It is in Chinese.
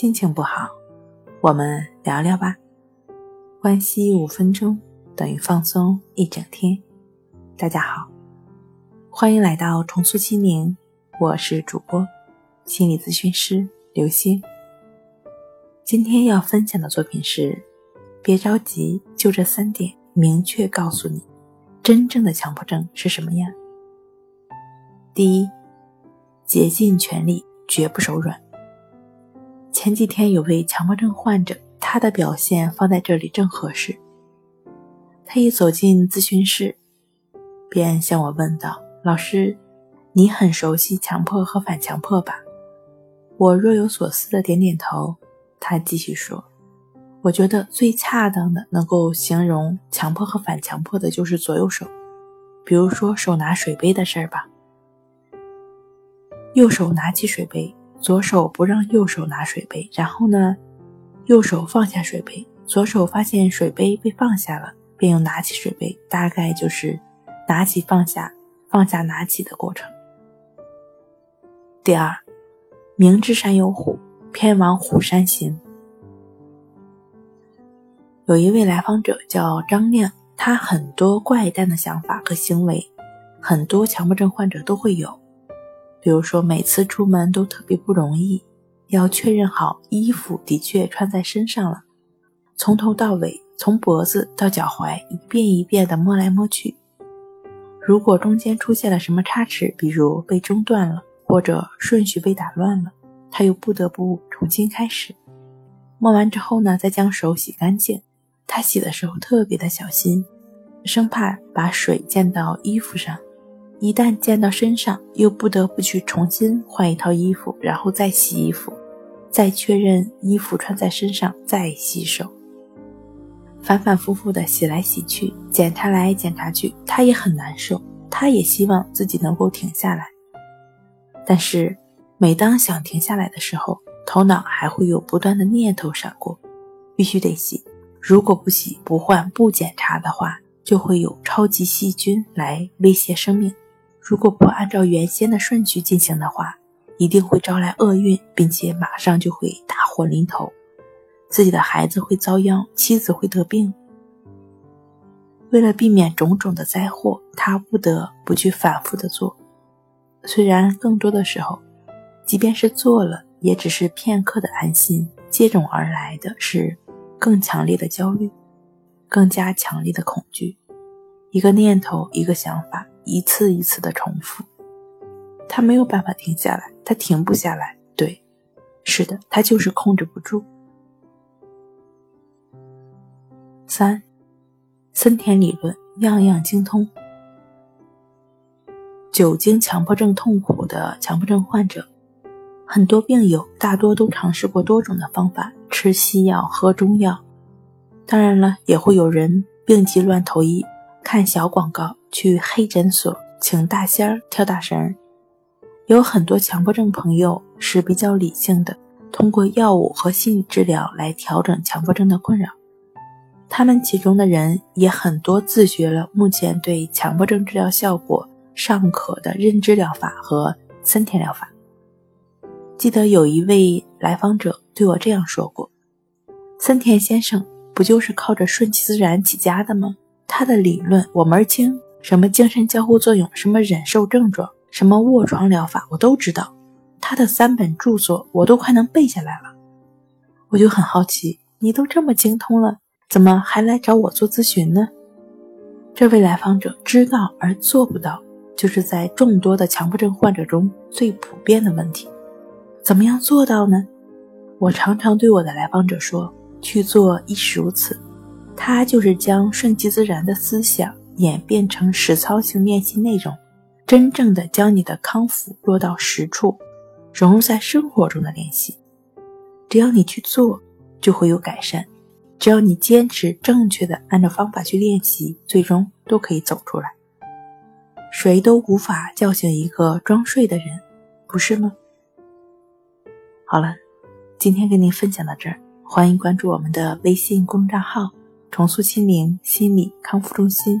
心情不好，我们聊聊吧。关系五分钟等于放松一整天。大家好，欢迎来到重塑心灵，我是主播心理咨询师刘星。今天要分享的作品是：别着急，就这三点，明确告诉你，真正的强迫症是什么样。第一，竭尽全力，绝不手软。前几天有位强迫症患者，他的表现放在这里正合适。他一走进咨询室，便向我问道：“老师，你很熟悉强迫和反强迫吧？”我若有所思的点点头。他继续说：“我觉得最恰当的能够形容强迫和反强迫的就是左右手。比如说手拿水杯的事儿吧，右手拿起水杯。”左手不让右手拿水杯，然后呢，右手放下水杯，左手发现水杯被放下了，便又拿起水杯，大概就是拿起放下，放下拿起的过程。第二，明知山有虎，偏往虎山行。有一位来访者叫张亮，他很多怪诞的想法和行为，很多强迫症患者都会有。比如说，每次出门都特别不容易，要确认好衣服的确穿在身上了，从头到尾，从脖子到脚踝，一遍一遍地摸来摸去。如果中间出现了什么差池，比如被中断了，或者顺序被打乱了，他又不得不重新开始。摸完之后呢，再将手洗干净。他洗的时候特别的小心，生怕把水溅到衣服上。一旦溅到身上，又不得不去重新换一套衣服，然后再洗衣服，再确认衣服穿在身上，再洗手，反反复复的洗来洗去，检查来检查去，他也很难受，他也希望自己能够停下来。但是，每当想停下来的时候，头脑还会有不断的念头闪过，必须得洗，如果不洗、不换、不检查的话，就会有超级细菌来威胁生命。如果不按照原先的顺序进行的话，一定会招来厄运，并且马上就会大祸临头，自己的孩子会遭殃，妻子会得病。为了避免种种的灾祸，他不得不去反复的做。虽然更多的时候，即便是做了，也只是片刻的安心，接踵而来的是更强烈的焦虑，更加强烈的恐惧。一个念头，一个想法。一次一次的重复，他没有办法停下来，他停不下来。对，是的，他就是控制不住。三，森田理论，样样精通。酒精强迫症痛苦的强迫症患者，很多病友大多都尝试过多种的方法，吃西药，喝中药。当然了，也会有人病急乱投医，看小广告。去黑诊所请大仙儿跳大神，有很多强迫症朋友是比较理性的，通过药物和心理治疗来调整强迫症的困扰。他们其中的人也很多自学了目前对强迫症治疗效果尚可的认知疗法和森田疗法。记得有一位来访者对我这样说过：“森田先生不就是靠着顺其自然起家的吗？他的理论我门儿清。”什么精神交互作用，什么忍受症状，什么卧床疗法，我都知道。他的三本著作我都快能背下来了。我就很好奇，你都这么精通了，怎么还来找我做咨询呢？这位来访者知道而做不到，就是在众多的强迫症患者中最普遍的问题。怎么样做到呢？我常常对我的来访者说：“去做亦是如此。”他就是将顺其自然的思想。演变成实操性练习内容，真正的将你的康复落到实处，融入在生活中的练习。只要你去做，就会有改善。只要你坚持正确的按照方法去练习，最终都可以走出来。谁都无法叫醒一个装睡的人，不是吗？好了，今天跟您分享到这儿，欢迎关注我们的微信公众号“重塑心灵心理康复中心”。